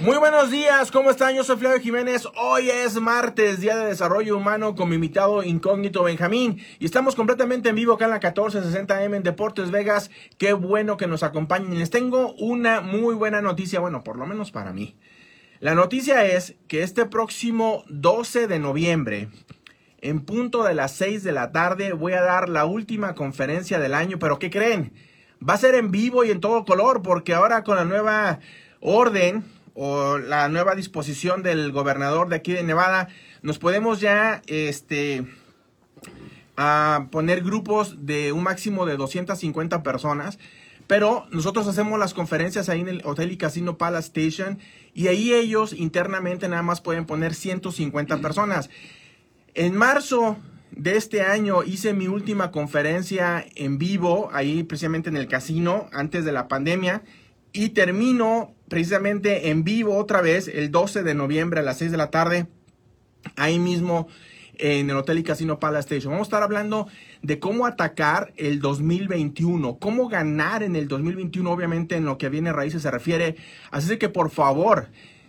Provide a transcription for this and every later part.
Muy buenos días, ¿cómo están? Yo soy Flavio Jiménez. Hoy es martes, Día de Desarrollo Humano, con mi invitado incógnito Benjamín. Y estamos completamente en vivo acá en la 1460M en Deportes Vegas. Qué bueno que nos acompañen. Les tengo una muy buena noticia, bueno, por lo menos para mí. La noticia es que este próximo 12 de noviembre, en punto de las 6 de la tarde, voy a dar la última conferencia del año. Pero ¿qué creen? Va a ser en vivo y en todo color, porque ahora con la nueva orden o la nueva disposición del gobernador de aquí de Nevada, nos podemos ya este, poner grupos de un máximo de 250 personas. Pero nosotros hacemos las conferencias ahí en el Hotel y Casino Palace Station y ahí ellos internamente nada más pueden poner 150 personas. En marzo de este año hice mi última conferencia en vivo ahí precisamente en el casino antes de la pandemia y termino precisamente en vivo otra vez el 12 de noviembre a las 6 de la tarde, ahí mismo en el Hotel y Casino Palace Station. Vamos a estar hablando de cómo atacar el 2021, cómo ganar en el 2021, obviamente en lo que viene raíces se refiere. Así que por favor,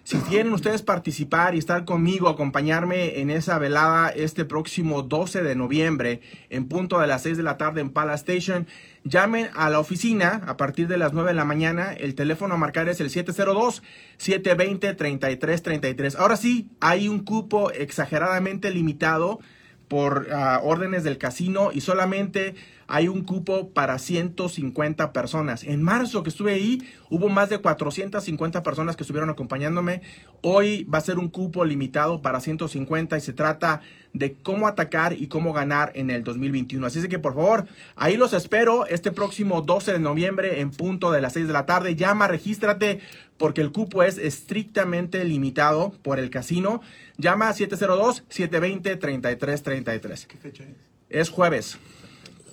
si quieren ustedes participar y estar conmigo, acompañarme en esa velada este próximo 12 de noviembre en punto de las 6 de la tarde en Palace Station, llamen a la oficina a partir de las 9 de la mañana. El teléfono a marcar es el 702-720-3333. Ahora sí, hay un cupo exageradamente limitado por uh, órdenes del casino y solamente hay un cupo para 150 personas. En marzo que estuve ahí, hubo más de 450 personas que estuvieron acompañándome. Hoy va a ser un cupo limitado para 150 y se trata de cómo atacar y cómo ganar en el 2021. Así es que por favor, ahí los espero este próximo 12 de noviembre en punto de las 6 de la tarde. Llama, regístrate porque el cupo es estrictamente limitado por el casino. Llama a 702-720-3333. ¿Qué fecha es? Es jueves.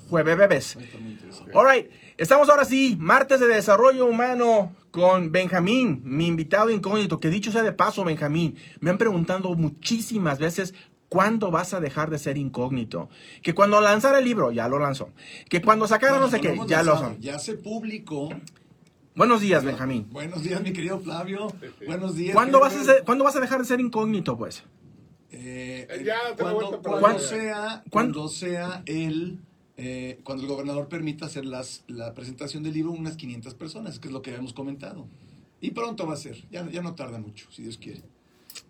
Jueves bebés. Alright, estamos ahora sí, martes de desarrollo humano con Benjamín, mi invitado incógnito, que dicho sea de paso, Benjamín, me han preguntado muchísimas veces ¿Cuándo vas a dejar de ser incógnito? Que cuando lanzara el libro, ya lo lanzó. Que cuando sacara no sé qué, ya lo son. Ya se publicó. Buenos días, Benjamín. Buenos días, mi querido Flavio. Buenos días. ¿Cuándo vas, a ser, ¿Cuándo vas a dejar de ser incógnito, pues? Eh, Ya, te cuando, cuando sea, cuando sea el, eh, cuando el gobernador permita hacer las, la presentación del libro unas 500 personas, que es lo que habíamos comentado. Y pronto va a ser, ya, ya no tarda mucho, si Dios quiere.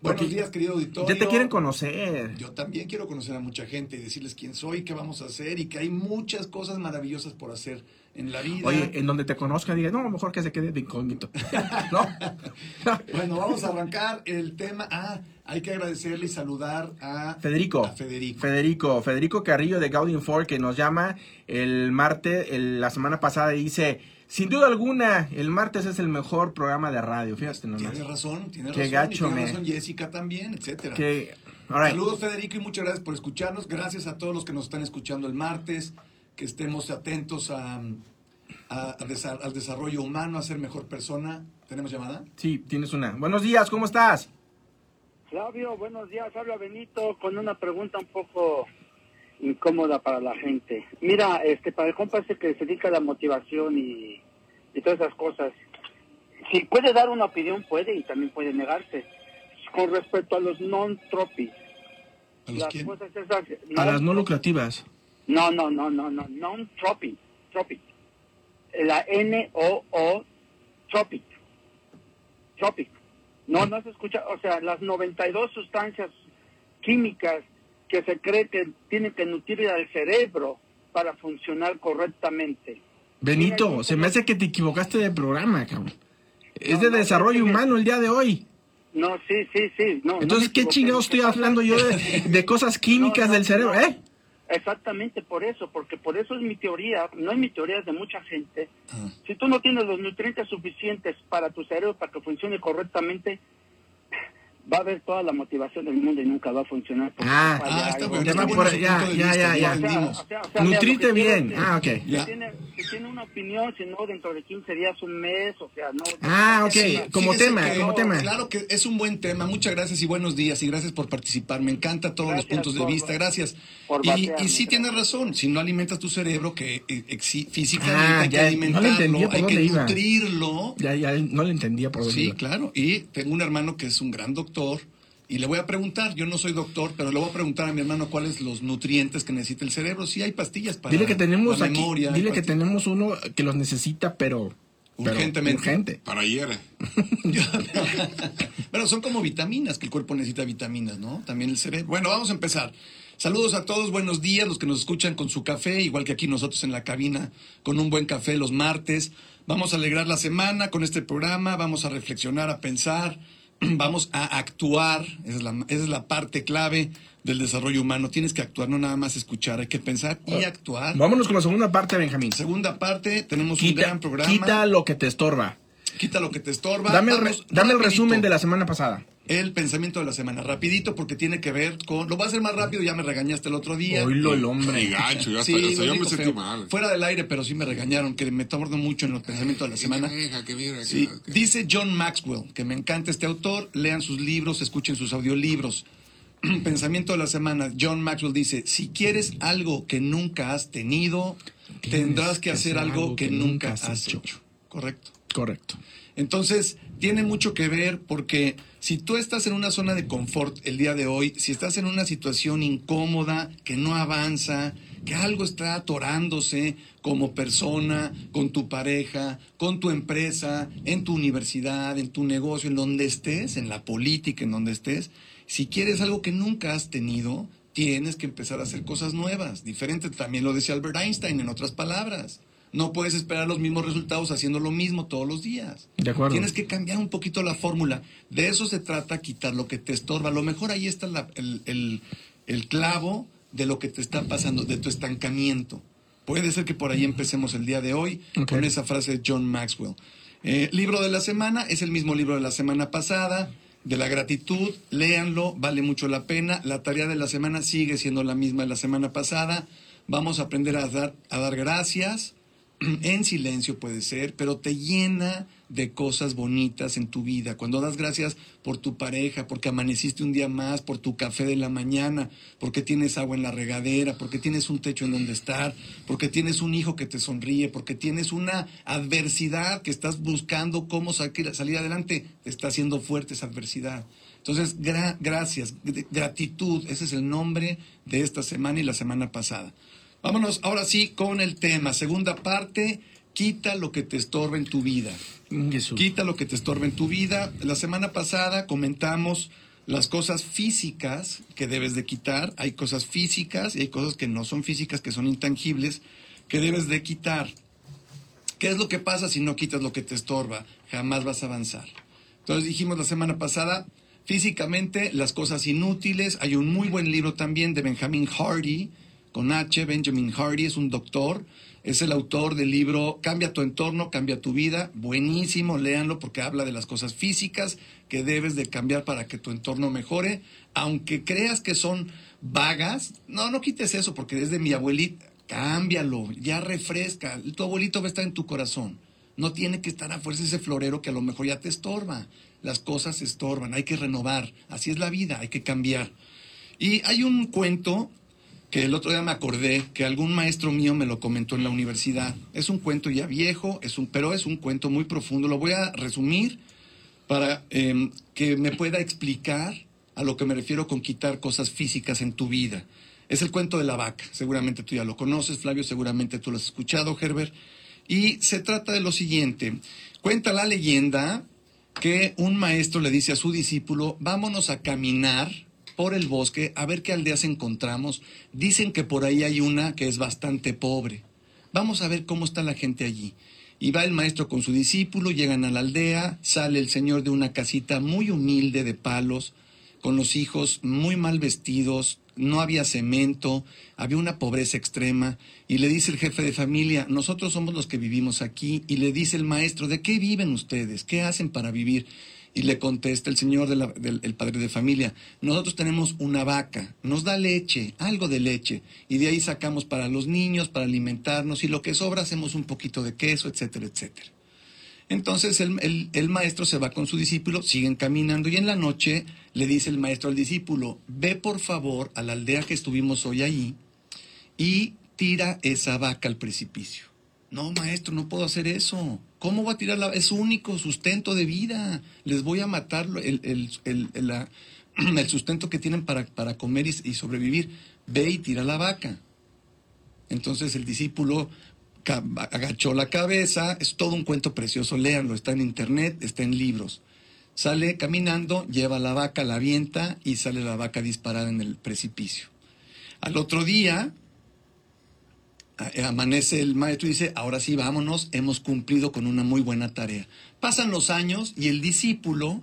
Buenos Porque días, querido auditorio. Ya te quieren conocer. Yo también quiero conocer a mucha gente y decirles quién soy, qué vamos a hacer y que hay muchas cosas maravillosas por hacer en la vida. Oye, en donde te conozca, diga, no, mejor que se quede de incógnito. ¿No? Bueno, vamos a arrancar el tema. Ah, hay que agradecerle y saludar a Federico. A Federico. Federico, Federico Carrillo de Gaudin Ford que nos llama el martes, el- la semana pasada y dice, sin duda alguna, el martes es el mejor programa de radio. Fíjate nomás. Tienes razón, tienes Qué razón. gacho, y tiene razón Jessica también, etcétera. Que, all right. Saludos Federico y muchas gracias por escucharnos. Gracias a todos los que nos están escuchando el martes, que estemos atentos a, a- a desa- al desarrollo humano, a ser mejor persona. ¿Tenemos llamada? Sí, tienes una. Buenos días, ¿cómo estás? Flavio, buenos días. Habla Benito con una pregunta un poco incómoda para la gente. Mira, este, para el compa ese que se dedica a la motivación y, y todas esas cosas, si puede dar una opinión, puede y también puede negarse. Con respecto a los non-tropics, ¿A los las quién? cosas esas... A las no lucrativas. No, no, no, no, no, non-tropic, tropic. La N-O-O, tropic. Tropic. No, no se escucha, o sea, las 92 sustancias químicas que se cree que tienen que nutrir al cerebro para funcionar correctamente. Benito, se me hace que te equivocaste de programa, cabrón. Es No, de no, desarrollo humano el día de hoy. No, sí, sí, sí. No, Entonces, ¿qué chingados estoy hablando yo de, de cosas químicas del cerebro, eh? Exactamente por eso, porque por eso es mi teoría, no es mi teoría, es de mucha gente. Ah. Si tú no tienes los nutrientes suficientes para tu cerebro para que funcione correctamente, va a haber toda la motivación del mundo y nunca va a funcionar. Ah, ah, está bueno, Ya por- ya, de ya, ya, ya. O sea, o sea, Nutrite bien. que- Ah, ok. que Ya. tiene, que tiene una opinión, si no, dentro de 15 días, un mes, o sea, no. Ah, ok. Sí, Como tema, que- como tema. Claro que es un buen tema. Muchas gracias y buenos días y gracias por participar. Me encanta todos Gracias los puntos de por- vista. Gracias. por Y, y sí tienes razón. Si no alimentas tu cerebro, que eh, exi- físicamente Ah, hay que ya, no alimentarlo, entendía hay que nutrirlo. Ya, ya no le entendía por dónde Sí, iba. claro. Y tengo un hermano que es un gran doctor. Y le voy a preguntar, yo no soy doctor, pero le voy a preguntar a mi hermano cuáles los nutrientes que necesita el cerebro. Sí, hay pastillas para Dile que tenemos la aquí, memoria. dile que pastillas- tenemos uno que los necesita, pero pero Urgentemente. urgente. Para ayer. Pero son como vitaminas, que el cuerpo necesita vitaminas, ¿no? También el cerebro. Bueno, vamos a empezar. Saludos a todos, buenos días, los que nos escuchan con su café, igual que aquí nosotros en la cabina, con un buen café los martes. Vamos a alegrar la semana con este programa, vamos a reflexionar, a pensar, vamos a actuar, esa es la, esa es la parte clave del desarrollo humano. Tienes que actuar, no nada más escuchar, hay que pensar y actuar. Vámonos con la segunda parte, Benjamín. Segunda parte, tenemos un gran programa. quita lo que te estorba. Quita lo que te estorba. Dame el, re- dame el resumen de la semana pasada. El pensamiento de la semana, rapidito porque tiene que ver con... Lo voy a hacer más rápido, ya me regañaste el otro día. Oílo el hombre. gacho, ya Sí, hasta yo me sentí feo. mal. Fuera del aire, pero sí me regañaron, que me torno mucho en los pensamientos de la semana. Que deja, que mira, que- Sí, que- dice John Maxwell, que me encanta este autor, lean sus libros, escuchen sus audiolibros. Pensamiento de la semana, John Maxwell dice, si quieres algo que nunca has tenido, tendrás que hacer algo que nunca has hecho. Correcto. Correcto. Entonces, tiene mucho que ver porque si tú estás en una zona de confort el día de hoy, si estás en una situación incómoda, que no avanza, que algo está atorándose como persona, con tu pareja, con tu empresa, en tu universidad, en tu negocio, en donde estés, en la política, en donde estés, si quieres algo que nunca has tenido, tienes que empezar a hacer cosas nuevas, diferentes. También lo decía Albert Einstein, en otras palabras. No puedes esperar los mismos resultados haciendo lo mismo todos los días. De acuerdo. Tienes que cambiar un poquito la fórmula. De eso se trata, quitar lo que te estorba. A lo mejor ahí está la- el, el- el clavo de lo que te está pasando, de tu estancamiento. Puede ser que por ahí empecemos el día de hoy con esa frase de John Maxwell. Eh, libro de la semana es el mismo libro de la semana pasada, de la gratitud. Léanlo, vale mucho la pena. La tarea de la semana sigue siendo la misma de la semana pasada. Vamos a aprender a dar, a dar gracias, en silencio puede ser, pero te llena de cosas bonitas en tu vida. Cuando das gracias por tu pareja, porque amaneciste un día más, por tu café de la mañana, porque tienes agua en la regadera, porque tienes un techo en donde estar, porque tienes un hijo que te sonríe, porque tienes una adversidad que estás buscando cómo salir, adelante, te está haciendo fuerte esa adversidad. Entonces, gra- gracias, gr- gratitud, ese es el nombre de esta semana y la semana pasada. Vámonos ahora sí con el tema. Segunda parte, quita lo que te estorba en tu vida. Jesús. Quita lo que te estorba en tu vida. La semana pasada comentamos las cosas físicas que debes de quitar. Hay cosas físicas y hay cosas que no son físicas, que son intangibles, que debes de quitar. ¿Qué es lo que pasa si no quitas lo que te estorba? Jamás vas a avanzar. Entonces dijimos la semana pasada, físicamente las cosas inútiles. Hay un muy buen libro también de Benjamin Hardy, con H, Benjamin Hardy, es un doctor. Es el autor del libro Cambia tu entorno, cambia tu vida. Buenísimo, léanlo porque habla de las cosas físicas que debes de cambiar para que tu entorno mejore. Aunque creas que son vagas, no, no quites eso porque es de mi abuelita. Cámbialo, ya refresca. Tu abuelito va a estar en tu corazón. No tiene que estar a fuerza ese florero que a lo mejor ya te estorba. Las cosas estorban, hay que renovar. Así es la vida, hay que cambiar. Y hay un cuento que el otro día me acordé que algún maestro mío me lo comentó en la universidad. Es un cuento ya viejo, es un, pero es un cuento muy profundo. Lo voy a resumir para eh, que me pueda explicar a lo que me refiero con quitar cosas físicas en tu vida. Es el cuento de la vaca. Seguramente tú ya lo conoces, Flavio, seguramente tú lo has escuchado, Herbert. Y se trata de lo siguiente. Cuenta la leyenda que un maestro le dice a su discípulo, vámonos a caminar por el bosque a ver qué aldeas encontramos. Dicen que por ahí hay una que es bastante pobre. Vamos a ver cómo está la gente allí. Y va el maestro con su discípulo, llegan a la aldea, sale el señor de una casita muy humilde de palos, con los hijos muy mal vestidos, no había cemento, había una pobreza extrema. Y le dice el jefe de familia, nosotros somos los que vivimos aquí. Y le dice el maestro, ¿de qué viven ustedes? ¿Qué hacen para vivir? Y le contesta el señor del el padre de familia, nosotros tenemos una vaca, nos da leche, algo de leche, y de ahí sacamos para los niños, para alimentarnos, y lo que sobra hacemos un poquito de queso, etcétera, etcétera. Entonces el, el, maestro se va con su discípulo, siguen caminando y en la noche le dice el maestro al discípulo, ve por favor a la aldea que estuvimos hoy allí y tira esa vaca al precipicio. No, maestro, no puedo hacer eso. ¿Cómo va a tirar la Es su único sustento de vida. Les voy a matar el, el, el sustento que tienen para, para comer y, y sobrevivir. Ve y tira la vaca. Entonces el discípulo agachó la cabeza, es todo un cuento precioso, léanlo, está en internet, está en libros. Sale caminando, lleva la vaca, la avienta y sale la vaca disparada en el precipicio. Al otro día, amanece el maestro y dice, ahora sí, vámonos, hemos cumplido con una muy buena tarea. Pasan los años y el discípulo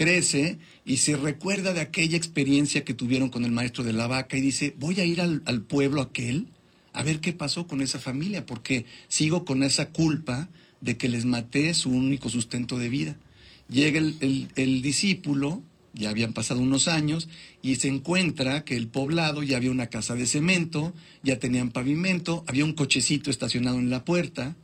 crece y se recuerda de aquella experiencia que tuvieron con el maestro de la vaca y dice, voy a ir al, pueblo aquel a ver qué pasó con esa familia, porque sigo con esa culpa de que les maté su único sustento de vida. Llega el, discípulo, ya habían pasado unos años, y se encuentra que el poblado ya había una casa de cemento, ya tenían pavimento, había un cochecito estacionado en la puerta,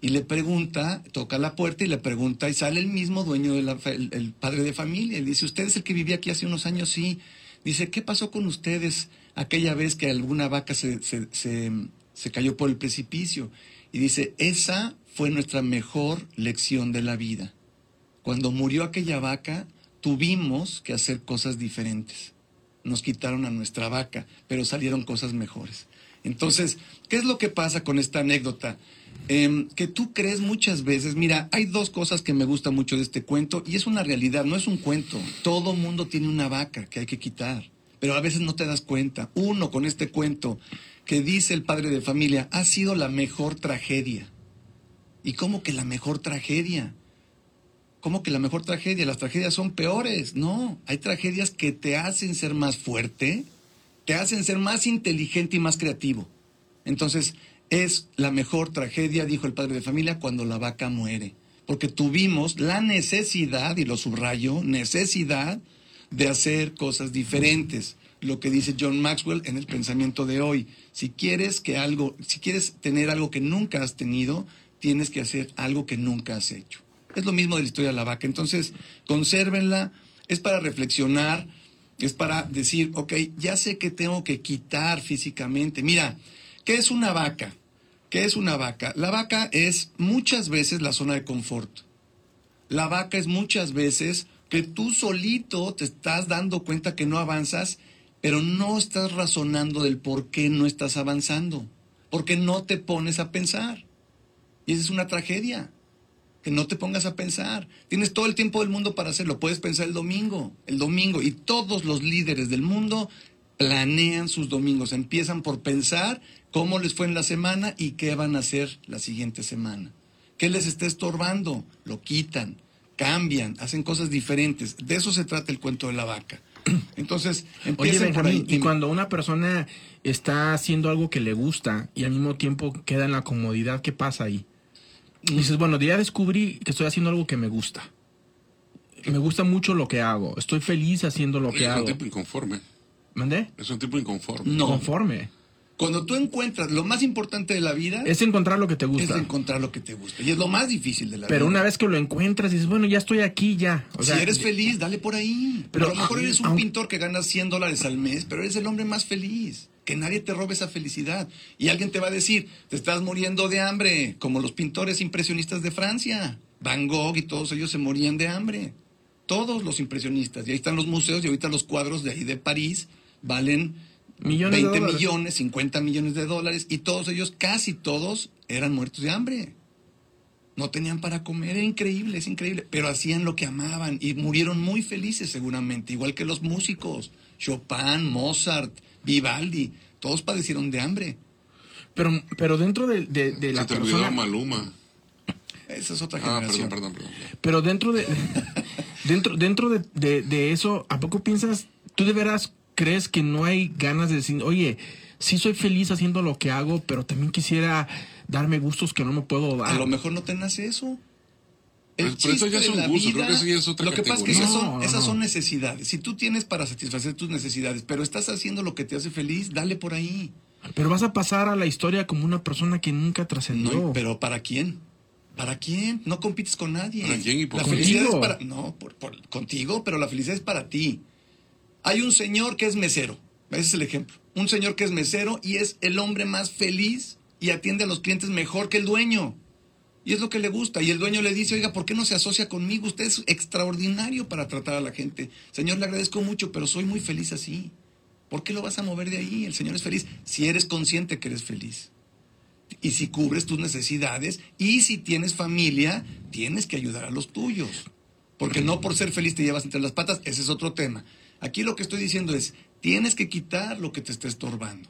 y le pregunta, toca la puerta y le pregunta, y sale el mismo dueño, del el, padre de familia, y dice, ¿usted es el que vivía aquí hace unos años? Sí. Dice, ¿qué pasó con ustedes aquella vez que alguna vaca se, se, cayó por el precipicio? Y dice, esa fue nuestra mejor lección de la vida. Cuando murió aquella vaca, tuvimos que hacer cosas diferentes. Nos quitaron a nuestra vaca, pero salieron cosas mejores. Entonces, ¿qué es lo que pasa con esta anécdota? Em, que tú crees muchas veces, mira, hay dos cosas que me gustan mucho de este cuento y es una realidad, no es un cuento. Todo mundo tiene una vaca que hay que quitar, pero a veces no te das cuenta. Uno, con este cuento que dice el padre de familia, ha sido la mejor tragedia. ¿Y cómo que la mejor tragedia? ¿Cómo que la mejor tragedia? Las tragedias son peores. No, hay tragedias que te hacen ser más fuerte, te hacen ser más inteligente y más creativo. Entonces, es la mejor tragedia, dijo el padre de familia, cuando la vaca muere. Porque tuvimos la necesidad, y lo subrayo, necesidad de hacer cosas diferentes. Lo que dice John Maxwell en el pensamiento de hoy. Si quieres que algo, si quieres tener algo que nunca has tenido, tienes que hacer algo que nunca has hecho. Es lo mismo de la historia de la vaca. Entonces, consérvenla, es para reflexionar, es para decir, ok, ya sé que tengo que quitar físicamente. Mira, ¿qué es una vaca? ¿Qué es una vaca? La vaca es muchas veces la zona de confort. La vaca es muchas veces que tú solito te estás dando cuenta que no avanzas, pero no estás razonando del por qué no estás avanzando, porque no te pones a pensar. Y esa es una tragedia, que no te pongas a pensar. Tienes todo el tiempo del mundo para hacerlo, puedes pensar el domingo, el domingo, y todos los líderes del mundo planean sus domingos, empiezan por pensar cómo les fue en la semana y qué van a hacer la siguiente semana. ¿Qué les está estorbando? Lo quitan, cambian, hacen cosas diferentes. De eso se trata el cuento de la vaca. Entonces, Oye, por ahí. Y cuando una persona está haciendo algo que le gusta y al mismo tiempo queda en la comodidad, ¿qué pasa ahí? Dices, bueno, ya descubrí que estoy haciendo algo que me gusta. Me gusta mucho lo que hago. Estoy feliz haciendo lo que hago. Es un tipo inconforme. ¿Mandé? Es un tipo inconforme. No. Conforme. Cuando tú encuentras lo más importante de la vida es encontrar lo que te gusta. Es encontrar lo que te gusta. Y es lo más difícil de la vida. Pero una vez que lo encuentras, dices, bueno, ya estoy aquí, ya. si eres feliz, dale por ahí. Pero, a lo mejor eres un pintor que gana 100 dólares al mes, pero eres el hombre más feliz. Que nadie te robe esa felicidad. Y alguien te va a decir, te estás muriendo de hambre, como los pintores impresionistas de Francia. Van Gogh y todos ellos se morían de hambre. Todos los impresionistas. Y ahí están los museos y ahorita los cuadros de ahí de París valen millones 20 millones, 50 millones de dólares, y todos ellos, casi todos, eran muertos de hambre. No tenían para comer, era increíble, es increíble, pero hacían lo que amaban y murieron muy felices seguramente, igual que los músicos, Chopin, Mozart, Vivaldi, todos padecieron de hambre. Pero, pero dentro de, de, la Se te persona... Maluma. Esa es otra ah, generación. Perdón, perdón, perdón. Pero dentro de, dentro, dentro de, de eso, ¿a poco piensas, tú de veras crees que no hay ganas de decir, oye, sí soy feliz haciendo lo que hago, pero también quisiera darme gustos que no me puedo dar? A lo mejor no te nace eso. Pero- pero eso ya es un gusto, creo que eso ya es otra Lo que pasa es que esas, son, No, no, esas no. son necesidades. Si tú tienes para satisfacer tus necesidades, pero estás haciendo lo que te hace feliz, dale por ahí. Pero vas a pasar a la historia como una persona que nunca trascendió. No, pero ¿para quién? ¿Para quién? No compites con nadie. ¿Para quién y por la felicidad es para no, por- por- contigo, pero la felicidad es para ti. Hay un señor que es mesero. Ese es el ejemplo. Un señor que es mesero y es el hombre más feliz y atiende a los clientes mejor que el dueño. Y es lo que le gusta. Y el dueño le dice, oiga, ¿por qué no se asocia conmigo? Usted es extraordinario para tratar a la gente. Señor, le agradezco mucho, pero soy muy feliz así. ¿Por qué lo vas a mover de ahí? El Señor es feliz. Si eres consciente que eres feliz. Y si cubres tus necesidades y si tienes familia, tienes que ayudar a los tuyos. Porque no por ser feliz te llevas entre las patas, ese es otro tema. Aquí lo que estoy diciendo es, tienes que quitar lo que te está estorbando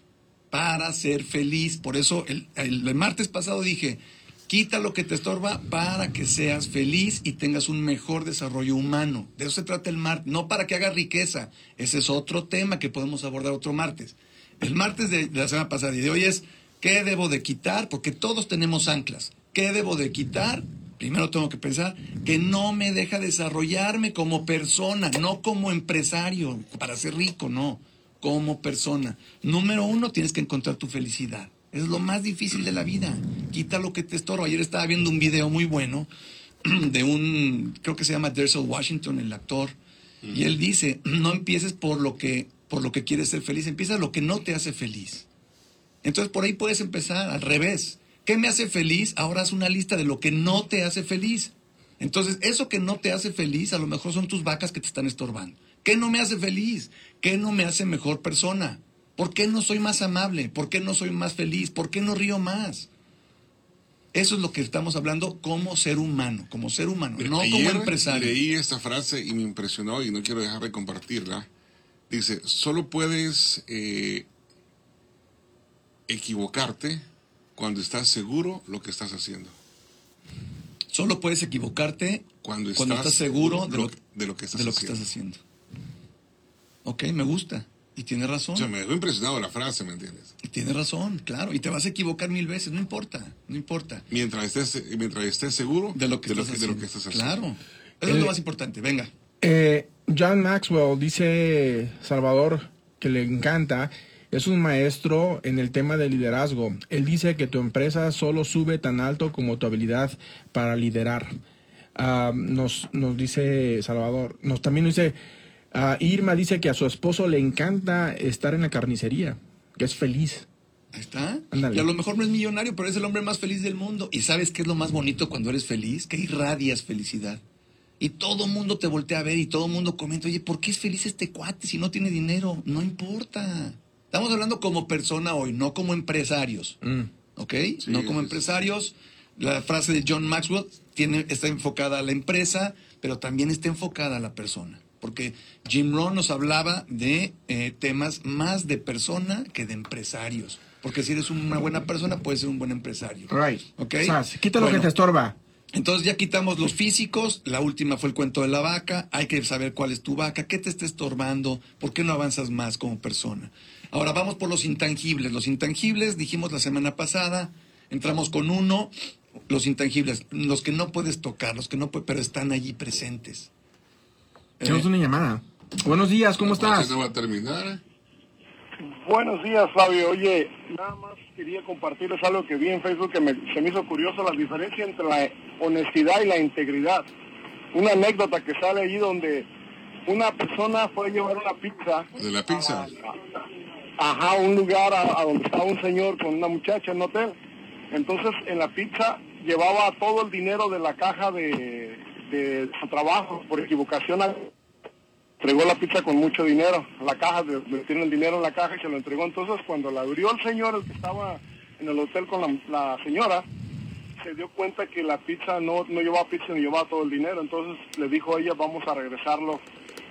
para ser feliz. Por eso el, el- el martes pasado dije, quita lo que te estorba para que seas feliz y tengas un mejor desarrollo humano. De eso se trata el martes, no para que hagas riqueza. Ese es otro tema que podemos abordar otro martes. El martes de, de la semana pasada y de hoy es, ¿qué debo de quitar? Porque todos tenemos anclas. ¿Qué debo de quitar? Primero tengo que pensar que no me deja desarrollarme como persona, no como empresario, para ser rico, no, como persona. Número uno, tienes que encontrar tu felicidad. Es lo más difícil de la vida. Quita lo que te estorba. Ayer estaba viendo un video muy bueno de un, creo que se llama Denzel Washington, el actor, y él dice, no empieces por lo que, por lo que quieres ser feliz, empieza lo que no te hace feliz. Entonces por ahí puedes empezar al revés. ¿Qué me hace feliz? Ahora haz una lista de lo que no te hace feliz. Entonces, eso que no te hace feliz, a lo mejor son tus vacas que te están estorbando. ¿Qué no me hace feliz? ¿Qué no me hace mejor persona? ¿Por qué no soy más amable? ¿Por qué no soy más feliz? ¿Por qué no río más? Eso es lo que estamos hablando como ser humano, como ser humano, no como empresario. Leí esta frase y me impresionó y no quiero dejar de compartirla. Dice, solo puedes eh, equivocarte cuando estás seguro lo que estás haciendo. Solo puedes equivocarte Cuando estás, cuando estás seguro de lo, de lo que estás de lo que haciendo. estás haciendo. Ok, me gusta. Y tiene razón. O sea, me dejó impresionado la frase, ¿me entiendes? Y Tienes razón, claro. Y te vas a equivocar mil veces, no importa, no importa. Mientras estés, mientras estés seguro De lo que, de lo estás, que, de lo haciendo. que estás haciendo. Claro. Eso es Eh, lo más importante. Venga. Eh, John Maxwell dice, Salvador, que le encanta, es un maestro en el tema de liderazgo. Él dice que tu empresa solo sube tan alto como tu habilidad para liderar. Ah, nos, nos dice Salvador, nos también nos dice, ah, Irma dice que a su esposo le encanta estar en la carnicería, que es feliz. Ahí está. Ándale. Y a lo mejor no es millonario, pero es el hombre más feliz del mundo. ¿Y sabes qué es lo más bonito cuando eres feliz? Que irradias felicidad. Y todo mundo te voltea a ver y todo mundo comenta, oye, ¿por qué es feliz este cuate si no tiene dinero? No importa. Estamos hablando como persona hoy, no como empresarios. Mm. ¿Ok? Sí, no como empresarios. La frase de John Maxwell tiene, está enfocada a la empresa, pero también está enfocada a la persona. Porque Jim Rohn nos hablaba de eh, temas más de persona que de empresarios. Porque si eres una buena persona, puedes ser un buen empresario. Right. ¿Ok? Sea, quita lo Bueno, que te estorba. entonces ya quitamos los físicos, la última fue el cuento de la vaca, hay que saber cuál es tu vaca, qué te está estorbando, por qué no avanzas más como persona. Ahora vamos por los intangibles. Los intangibles, dijimos la semana pasada, entramos con uno, los intangibles, los que no puedes tocar, los que no puedes, pero están allí presentes. Tenemos Eh, una llamada. Buenos días, ¿cómo ¿Por qué estás? no va a terminar? Buenos días, Fabio. Oye, nada más quería compartirles algo que vi en Facebook que me- se me hizo curioso, la diferencia entre la honestidad y la integridad. Una anécdota que sale allí donde una persona fue a llevar una pizza. De la pizza. a- ajá, a un lugar a, a donde estaba un señor con una muchacha en un hotel. Entonces, en la pizza llevaba todo el dinero de la caja de, de su trabajo. Por equivocación, entregó la pizza con mucho dinero. La caja, tiene el dinero en la caja y se lo entregó. Entonces, cuando la abrió el señor, el que estaba en el hotel con la, la señora, se dio cuenta que la pizza no, no llevaba pizza ni llevaba todo el dinero. Entonces le dijo a ella, vamos a regresarlo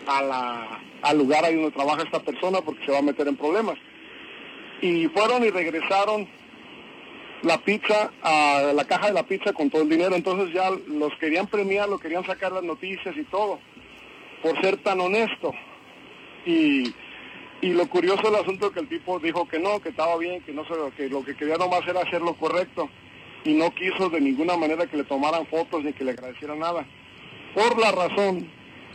a la, al lugar ahí donde trabaja esta persona porque se va a meter en problemas. Y fueron y regresaron la pizza, la caja de la pizza con todo el dinero. Entonces ya los querían premiar, lo querían sacar las noticias y todo, por ser tan honesto. Y Y lo curioso del asunto es que el tipo dijo que no, que estaba bien, que no que lo que quería nomás era hacer lo correcto y no quiso de ninguna manera que le tomaran fotos ni que le agradecieran nada. Por la razón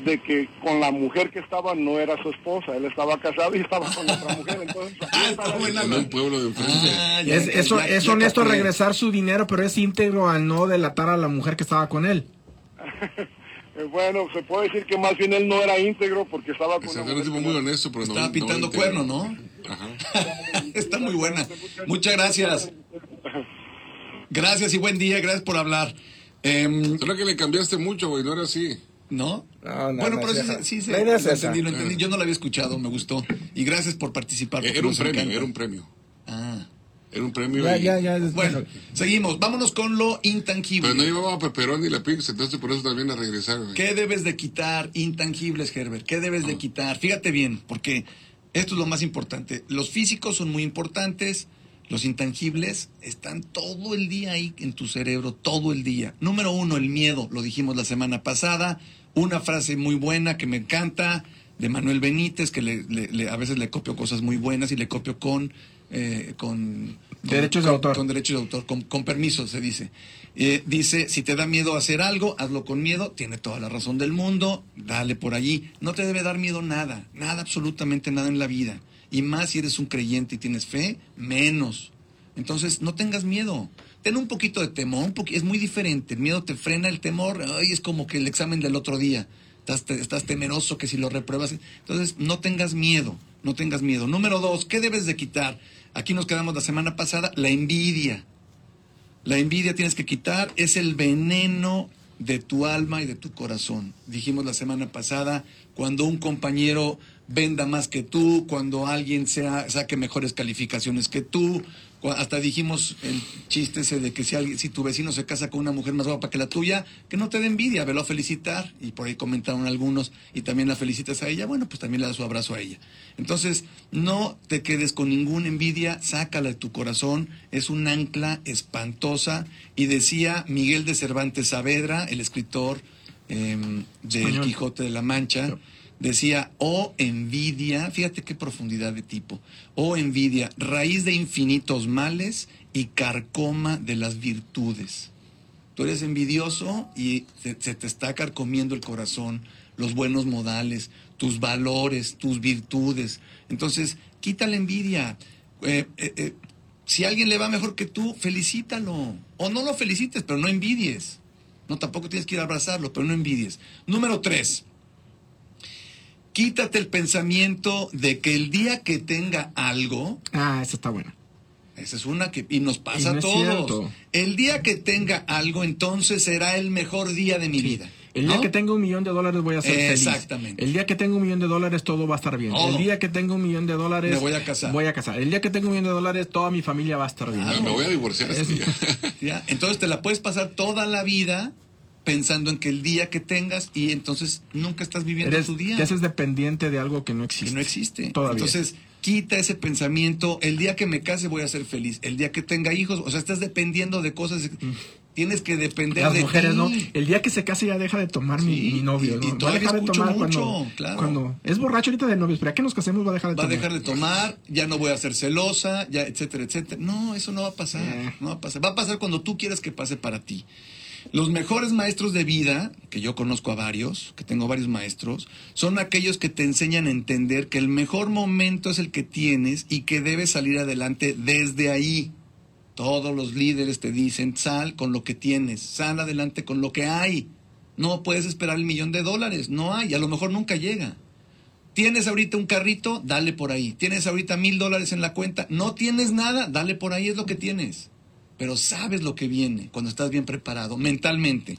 de que con la mujer que estaba no era su esposa, él estaba casado y estaba con otra mujer, entonces Ah, está buena En un pueblo de enfrente. Ah, Es, eso, ya- es ya honesto regresar su dinero, pero es íntegro al no delatar a la mujer que estaba con él. Eh, bueno, se puede decir que más bien él no era íntegro porque estaba con era un mujer tipo que muy no- honesto, pero no. Estaba no pintando cuerno, ¿no? Ajá. Está muy buena. Muchas gracias. Gracias y buen día, gracias por hablar. Em, Solo que le cambiaste mucho, güey, no era así. ¿No? No, no, bueno, no, pero sí, sí, sí, La lo entendí, lo entendí. Yo no lo había escuchado, me gustó. Y gracias por participar. Eh, Era un premio, encanta. era un premio. Ah. Era un premio. Ya, y- ya, ya. Bueno, seguimos. Vámonos con lo intangible. Pero no llevaba a Peperón ni la Pix, entonces por eso también a regresar, güey. ¿Qué debes de quitar? Intangibles, Herbert. ¿Qué debes Ah. de quitar? Fíjate bien, porque esto es lo más importante. Los físicos son muy importantes. Los intangibles están todo el día ahí en tu cerebro, todo el día. Número uno, el miedo. Lo dijimos la semana pasada. Una frase muy buena que me encanta de Manuel Benítez, que le- le- le- a veces le copio cosas muy buenas y le copio con... eh, con con- Derechos de autor. con derechos de autor, con, con permiso se dice. Eh, dice, si te da miedo hacer algo, hazlo con miedo, tiene toda la razón del mundo, dale por allí. No te debe dar miedo nada, nada, absolutamente nada en la vida. Y más si eres un creyente y tienes fe, menos. Entonces, no tengas miedo. Ten un poquito de temor, un es muy diferente. El miedo te frena, el temor, ay, es como que el examen del otro día. Estás, estás temeroso que si lo repruebas. Entonces, no tengas miedo, no tengas miedo. Número dos, ¿qué debes de quitar? Aquí nos quedamos la semana pasada, la envidia. La envidia tienes que quitar, es el veneno de tu alma y de tu corazón. Dijimos la semana pasada, cuando un compañero venda más que tú, cuando alguien sea, saque mejores calificaciones que tú, hasta dijimos el chiste ese de que si, alguien, si tu vecino se casa con una mujer más guapa que la tuya, que no te dé envidia, velo a felicitar, y por ahí comentaron algunos, y también la felicitas a ella, bueno, pues también le das su abrazo a ella. Entonces, no te quedes con ninguna envidia, sácala de tu corazón, es un ancla espantosa, y decía Miguel de Cervantes Saavedra, el escritor em, del. Quijote de la Mancha, decía, oh envidia, fíjate qué profundidad de tipo, oh envidia, raíz de infinitos males y carcoma de las virtudes. Tú eres envidioso y se, se te está carcomiendo el corazón, los buenos modales, tus valores, tus virtudes. Entonces, quita la envidia. Eh, eh, eh, si a alguien le va mejor que tú, felicítalo. O no lo felicites, pero no envidies. No, tampoco tienes que ir a abrazarlo, pero no envidies. Número tres. Quítate el pensamiento de que el día que tenga algo, Ah, esa está buena. esa es una que y nos Y pasa no a todos. El día que tenga algo, entonces será el mejor día de mi vida. El día ¿no? que tenga un millón de dólares voy a ser feliz. Exactamente. El día que tenga un millón de dólares todo va a estar bien. El día que tenga un millón de dólares Me voy a casar. Voy a casar. El día que tenga un millón de dólares toda mi familia va a estar bien. Me- Me voy a divorciar este día. ¿Ya? Entonces te la puedes pasar toda la vida pensando en que el día que tengas y entonces nunca estás viviendo Eres, tu día. te haces dependiente de algo que no existe. que no existe. Todavía. Entonces, quita ese pensamiento, el día que me case voy a ser feliz, el día que tenga hijos, o sea, estás dependiendo de cosas, tienes que depender Las de mujeres, ti. ¿no? El día que se case ya deja de tomar mi, Sí, mi novio, y- y ¿no? todavía va a dejar de tomar mucho, cuando, claro. cuando es borracho ahorita de novios, pero ya que nos casemos va a dejar de va a tomar. dejar de tomar, ya no voy a ser celosa, ya etcétera, etcétera. No, eso no va a pasar, Eh. no va a pasar. Va a pasar cuando tú quieras que pase para ti. Los mejores maestros de vida, que yo conozco a varios, que tengo varios maestros, son aquellos que te enseñan a entender que el mejor momento es el que tienes y que debes salir adelante desde ahí. Todos los líderes te dicen, sal con lo que tienes, sal adelante con lo que hay. No puedes esperar el millón de dólares, no hay, a lo mejor nunca llega. Tienes ahorita un carrito, dale por ahí. Tienes ahorita mil dólares en la cuenta, no tienes nada, dale por ahí, es lo que tienes. Pero sabes lo que viene cuando estás bien preparado, mentalmente.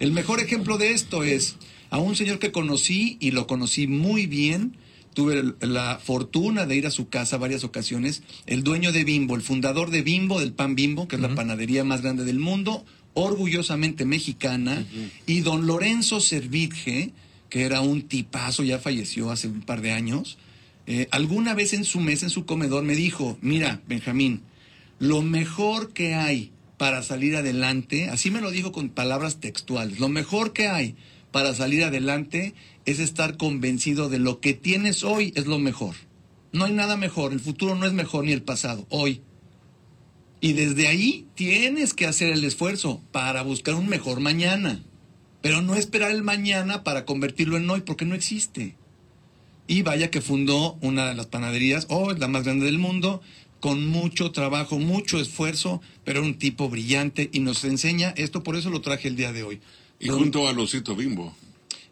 El mejor ejemplo de esto es a un señor que conocí y lo conocí muy bien. Tuve la fortuna de ir a su casa varias ocasiones. El dueño de Bimbo, el fundador de Bimbo, del pan Bimbo, que es la panadería más grande del mundo, orgullosamente mexicana. Y don Lorenzo Servitje, que era un tipazo, ya falleció hace un par de años. eh, alguna vez en su mesa, en su comedor, me dijo, mira, Benjamín, lo mejor que hay para salir adelante, así me lo dijo con palabras textuales, lo mejor que hay para salir adelante es estar convencido de lo que tienes hoy es lo mejor. No hay nada mejor. El futuro no es mejor ni el pasado. Hoy. Y desde ahí tienes que hacer el esfuerzo para buscar un mejor mañana. Pero no esperar el mañana para convertirlo en hoy, porque no existe. Y vaya que fundó una de las panaderías, oh, es la más grande del mundo, con mucho trabajo, mucho esfuerzo, pero un tipo brillante y nos enseña esto, por eso lo traje el día de hoy. Y junto a Losito Bimbo.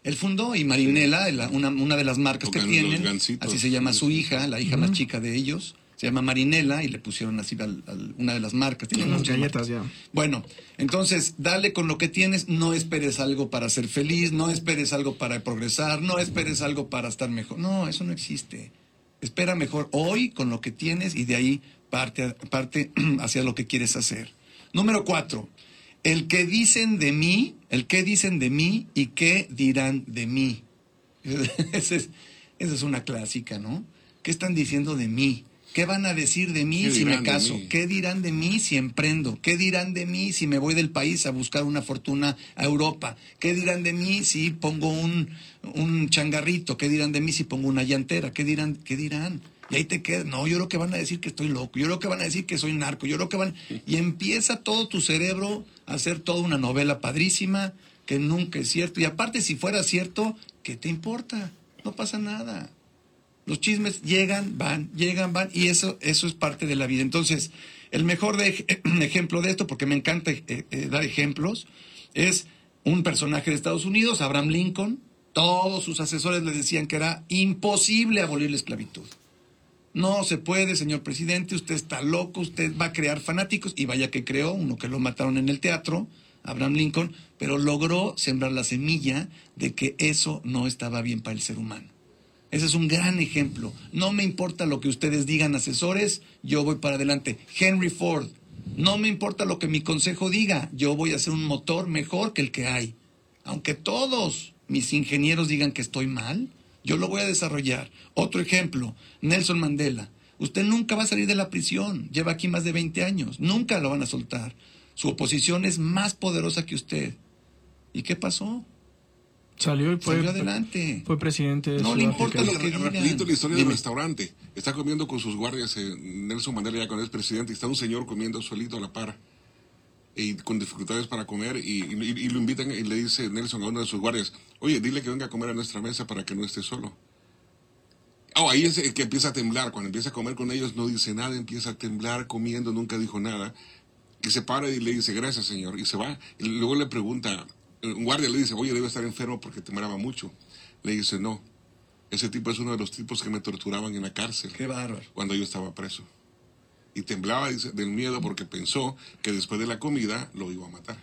él fundó y Marinela, la- una, una de las marcas que Tocan tienen, así se llama su hija, la hija más chica de ellos, se llama Marinela y le pusieron así al- al- una de las marcas. tiene Unas muchas galletas marcas. ya. Bueno, entonces dale con lo que tienes, no esperes algo para ser feliz, no esperes algo para progresar, no esperes algo para estar mejor. No, eso no existe. Espera mejor hoy con lo que tienes y de ahí parte, parte hacia lo que quieres hacer. Número cuatro, el que dicen de mí, el que dicen de mí y qué dirán de mí. Esa es, esa es una clásica, ¿no? ¿Qué están diciendo de mí? ¿Qué van a decir de mí ¿Qué si me caso? ¿Qué dirán de mí si emprendo? ¿Qué dirán de mí si me voy del país a buscar una fortuna a Europa? ¿Qué dirán de mí si pongo un, un changarrito? ¿Qué dirán de mí si pongo una llantera? ¿Qué dirán? ¿Qué dirán? Y ahí te quedas. No, yo creo que van a decir que estoy loco. Yo creo que van a decir que soy narco. Yo creo que van. Y empieza todo tu cerebro a hacer toda una novela padrísima que nunca es cierto. Y aparte, si fuera cierto, ¿qué te importa? No pasa nada. Los chismes llegan, van, llegan, van, y eso, eso es parte de la vida. Entonces, el mejor ejemplo de esto, porque me encanta eh, eh, dar ejemplos, es un personaje de Estados Unidos, Abraham Lincoln. Todos sus asesores le decían que era imposible abolir la esclavitud. No se puede, señor presidente, usted está loco, usted va a crear fanáticos, y vaya que creó, uno que lo mataron en el teatro, Abraham Lincoln, pero logró sembrar la semilla de que eso no estaba bien para el ser humano. Ese es un gran ejemplo. No me importa lo que ustedes digan, asesores, yo voy para adelante. Henry Ford, no me importa lo que mi consejo diga, yo voy a hacer un motor mejor que el que hay. Aunque todos mis ingenieros digan que estoy mal, yo lo voy a desarrollar. Otro ejemplo, Nelson Mandela. Usted nunca va a salir de la prisión, lleva aquí más de 20 años, nunca lo van a soltar. Su oposición es más poderosa que usted. ¿Y qué pasó? Salió y fue, Salió adelante. fue presidente de No le importa lo que digan. Rapidito la historia Dime. del restaurante. Está comiendo con sus guardias eh, Nelson Mandela ya cuando es presidente y está un señor comiendo solito a la par y con dificultades para comer y, y- y lo invitan y le dice Nelson a uno de sus guardias, oye, dile que venga a comer a nuestra mesa para que no esté solo. Oh, ahí es el que empieza a temblar. Cuando empieza a comer con ellos no dice nada, empieza a temblar comiendo, nunca dijo nada. Y se para y le dice, gracias señor, y se va. Y luego le pregunta, un guardia le dice, oye, debe estar enfermo porque temblaba mucho. Le dice, no, ese tipo es uno de los tipos que me torturaban en la cárcel Qué bárbaro. cuando yo estaba preso. Y temblaba dice, del miedo porque pensó que después de la comida lo iba a matar.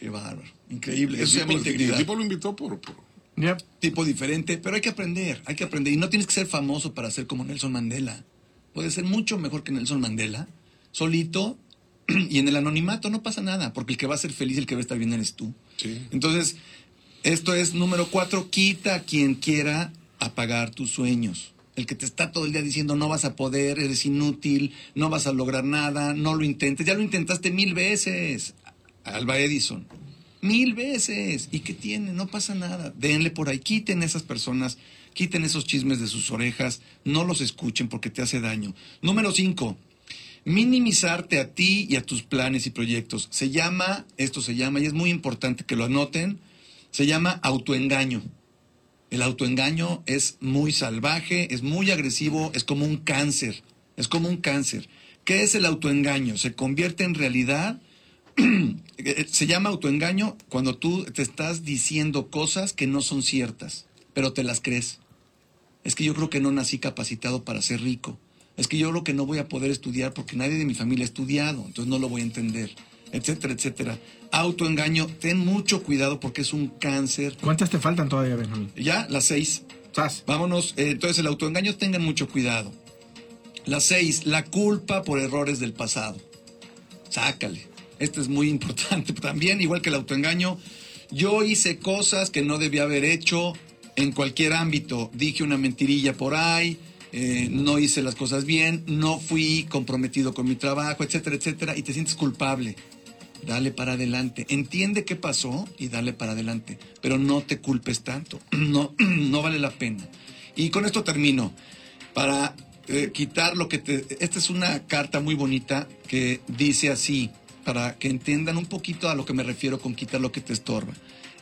Qué bárbaro. Increíble. El Eso se llama tipo- y integridad. el tipo lo invitó por... por- Yep. Tipo diferente, pero hay que aprender, hay que aprender. Y no tienes que ser famoso para ser como Nelson Mandela. Puedes ser mucho mejor que Nelson Mandela, solito y en el anonimato no pasa nada, porque el que va a ser feliz, el que va a estar bien eres tú. Sí. Entonces, esto es número cuatro, quita a quien quiera apagar tus sueños. El que te está todo el día diciendo no vas a poder, eres inútil, no vas a lograr nada, no lo intentes. Ya lo intentaste mil veces, Alba Edison. Mil veces. ¿Y qué tiene? No pasa nada. Denle por ahí, quiten esas personas, quiten esos chismes de sus orejas, no los escuchen porque te hace daño. Número cinco, minimizarte a ti y a tus planes y proyectos. Se llama, esto se llama, y es muy importante que lo anoten, se llama autoengaño. El autoengaño es muy salvaje, es muy agresivo, es como un cáncer, es como un cáncer. ¿Qué es el autoengaño? Se convierte en realidad, se llama autoengaño cuando tú te estás diciendo cosas que no son ciertas, pero te las crees. Es que yo creo que no nací capacitado para ser rico. Es que yo creo que no voy a poder estudiar porque nadie de mi familia ha estudiado, entonces no lo voy a entender, etcétera, etcétera. Autoengaño, ten mucho cuidado porque es un cáncer. ¿Cuántas te faltan todavía, Benjamín? Ya, las seis. Sas. Vámonos. eh, entonces, el autoengaño, tengan mucho cuidado. Las seis, la culpa por errores del pasado. Sácale. Esto es muy importante también, igual que el autoengaño. Yo hice cosas que no debía haber hecho en cualquier ámbito. Dije una mentirilla por ahí, eh, no hice las cosas bien, no fui comprometido con mi trabajo, etcétera, etcétera, y te sientes culpable. Dale para adelante. Entiende qué pasó y dale para adelante. Pero no te culpes tanto. No, no vale la pena. Y con esto termino. para eh, quitar lo que te... Esta es una carta muy bonita que dice así, para que entiendan un poquito a lo que me refiero con quitar lo que te estorba.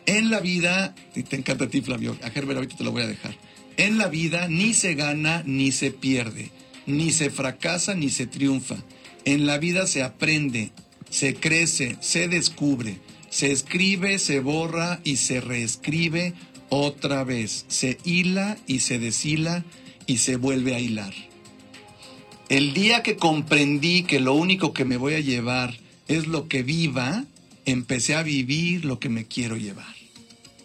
En la vida, y te encanta a ti Flavio, a Herbert ahorita te lo voy a dejar, en la vida ni se gana ni se pierde, ni se fracasa ni se triunfa. En la vida se aprende, se crece, se descubre, se escribe, se borra y se reescribe otra vez. Se hila y se deshila y se vuelve a hilar. El día que comprendí que lo único que me voy a llevar es lo que viva, empecé a vivir lo que me quiero llevar.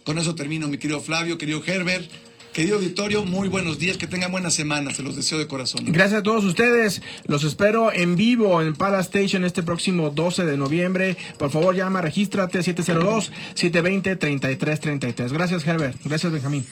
Con eso termino, mi querido Flavio, querido Herbert. Querido auditorio, muy buenos días, que tengan buena semana, se los deseo de corazón. Gracias a todos ustedes, los espero en vivo en Palace Station este próximo 12 de noviembre. Por favor, llama, regístrate 702-720-3333. Gracias, Herbert. Gracias, Benjamín.